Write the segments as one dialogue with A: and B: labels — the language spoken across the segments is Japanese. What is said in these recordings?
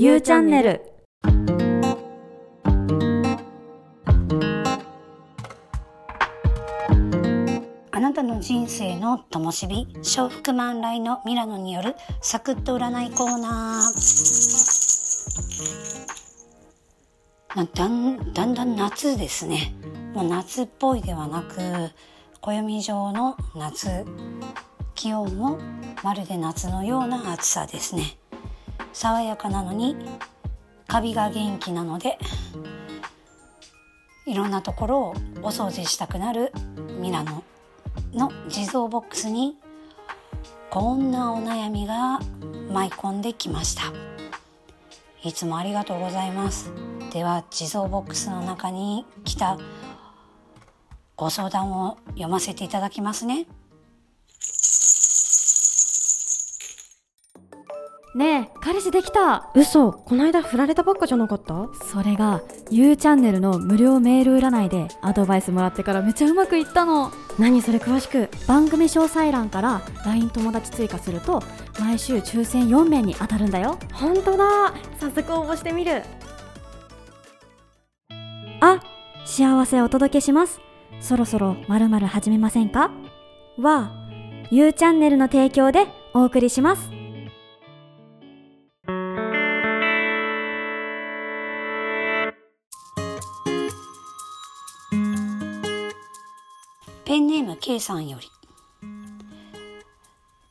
A: ゆうチャンネル。
B: あなたの人生の灯火笑福満来のミラノによるサクッと占いコーナー。まあ、だんだんだん夏ですね。もう夏っぽいではなく暦上の夏。気温もまるで夏のような暑さですね。爽やかなのにカビが元気なのでいろんなところをお掃除したくなるミラノの地蔵ボックスにこんなお悩みが舞い込んできました。いつもありがとうございます。では地蔵ボックスの中に来たご相談を読ませていただきますね。
A: ねえ彼氏できた。
C: 嘘こないだ振られたばっかじゃなかった？
A: それが U チャンネルの無料メール占いでアドバイスもらってからめっちゃうまくいったの。
C: 何それ詳しく？
A: 番組詳細欄から LINE 友達追加すると毎週抽選4名に当たるんだよ。
C: 本当だ。早速応募してみる。
A: あ幸せお届けします。そろそろまるまる始めませんか？は U チャンネルの提供でお送りします
B: ネーム K さんより。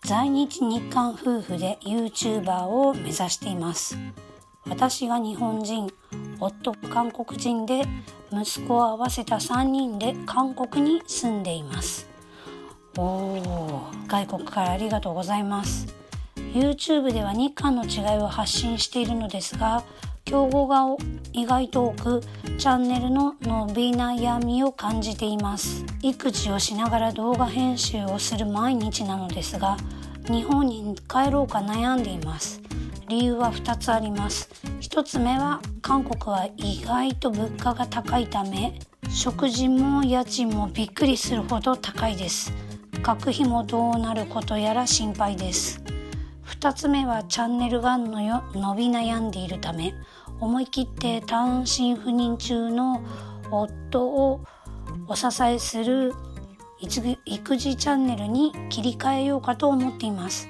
B: 在日日韓夫婦で YouTuber を目指しています。私が日本人夫韓国人で息子を合わせた3人で韓国に住んでいます。おお外国からありがとうございます。YouTube では日韓の違いを発信しているのですが競合が意外と多くチャンネルの伸び悩みを感じています。育児をしながら動画編集をする毎日なのですが日本に帰ろうか悩んでいます。理由は2つあります。1つ目は韓国は意外と物価が高いため食事も家賃もびっくりするほど高いです。学費もどうなることやら心配です。2つ目はチャンネルがのよ伸び悩んでいるため。思い切って単身赴任中の夫をお支えする育児チャンネルに切り替えようかと思っています。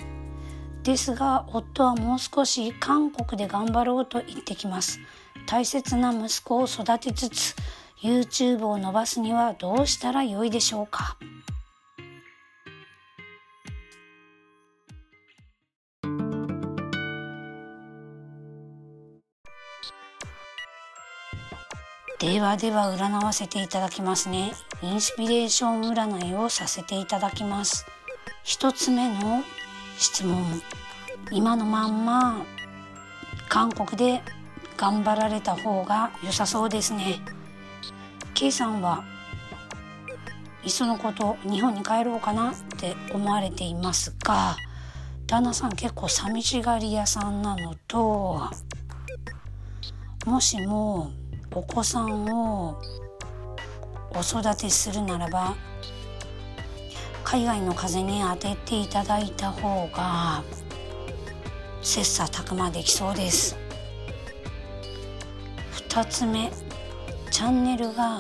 B: ですが夫はもう少し韓国で頑張ろうと言ってきます。大切な息子を育てつつ YouTube を伸ばすにはどうしたらよいでしょうか。ではでは占わせていただきますね。インスピレーション占いをさせていただきます。一つ目の質問。今のまんま韓国で頑張られた方が良さそうですね。K さんはいっそのこと日本に帰ろうかなって思われていますが旦那さん結構寂しがり屋さんなのともしもお子さんをお育てするならば海外の風に当てていただいた方が切磋琢磨できそうです。2つ目チャンネルが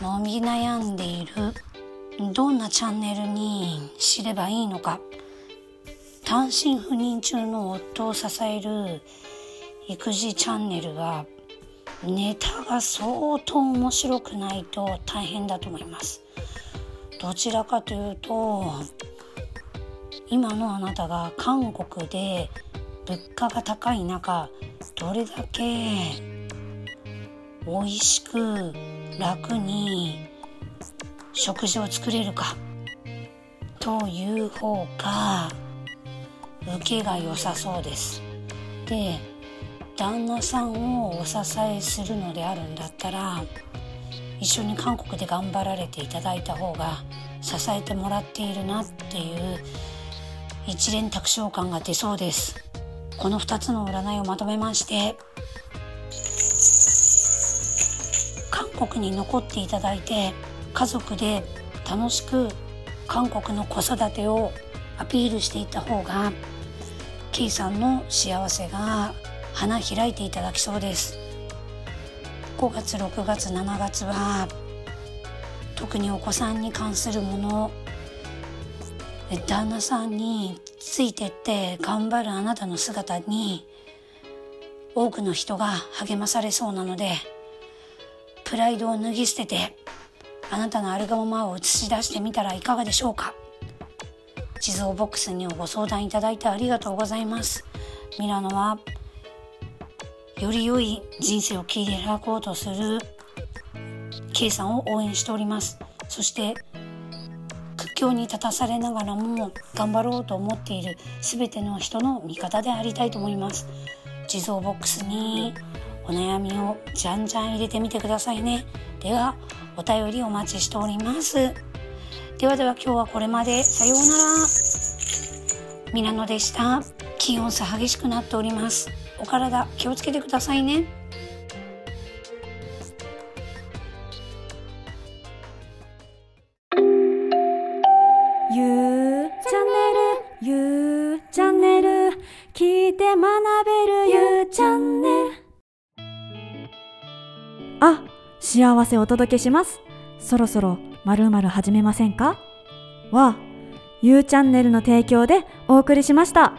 B: 伸び悩んでいる。どんなチャンネルに知ればいいのか。単身赴任中の夫を支える育児チャンネルはネタが相当面白くないと大変だと思いますどちらかというと今のあなたが韓国で物価が高い中どれだけ美味しく楽に食事を作れるかという方が受けが良さそうです。で旦那さんをお支えするのであるんだったら一緒に韓国で頑張られていただいた方が支えてもらっているなっていう一連卓上感が出そうです。この2つの占いをまとめまして韓国に残っていただいて家族で楽しく韓国の子育てをアピールしていった方が K さんの幸せが花開いていただきそうです。5月6月7月は特にお子さんに関するもの。旦那さんについてって頑張るあなたの姿に多くの人が励まされそうなのでプライドを脱ぎ捨ててあなたのあるがままを映し出してみたらいかがでしょうか。地蔵ボックスにご相談いただいてありがとうございます。ミラノはより良い人生を切り開こうとする K さんを応援しております。そして苦境に立たされながらも頑張ろうと思っている全ての人の味方でありたいと思います。地蔵ボックスにお悩みをじゃんじゃん入れてみてくださいね。ではお便りお待ちしております。ではでは今日はこれまで。さようなら。ミラノでした。気温差激しくなっております。お体気をつけてくださいね。
A: ゆうチャンネルゆうチャンネル聞いて学べるゆうチャンネル。あ幸せお届けします。そろそろまるまる始めませんか？はゆうチャンネルの提供でお送りしました。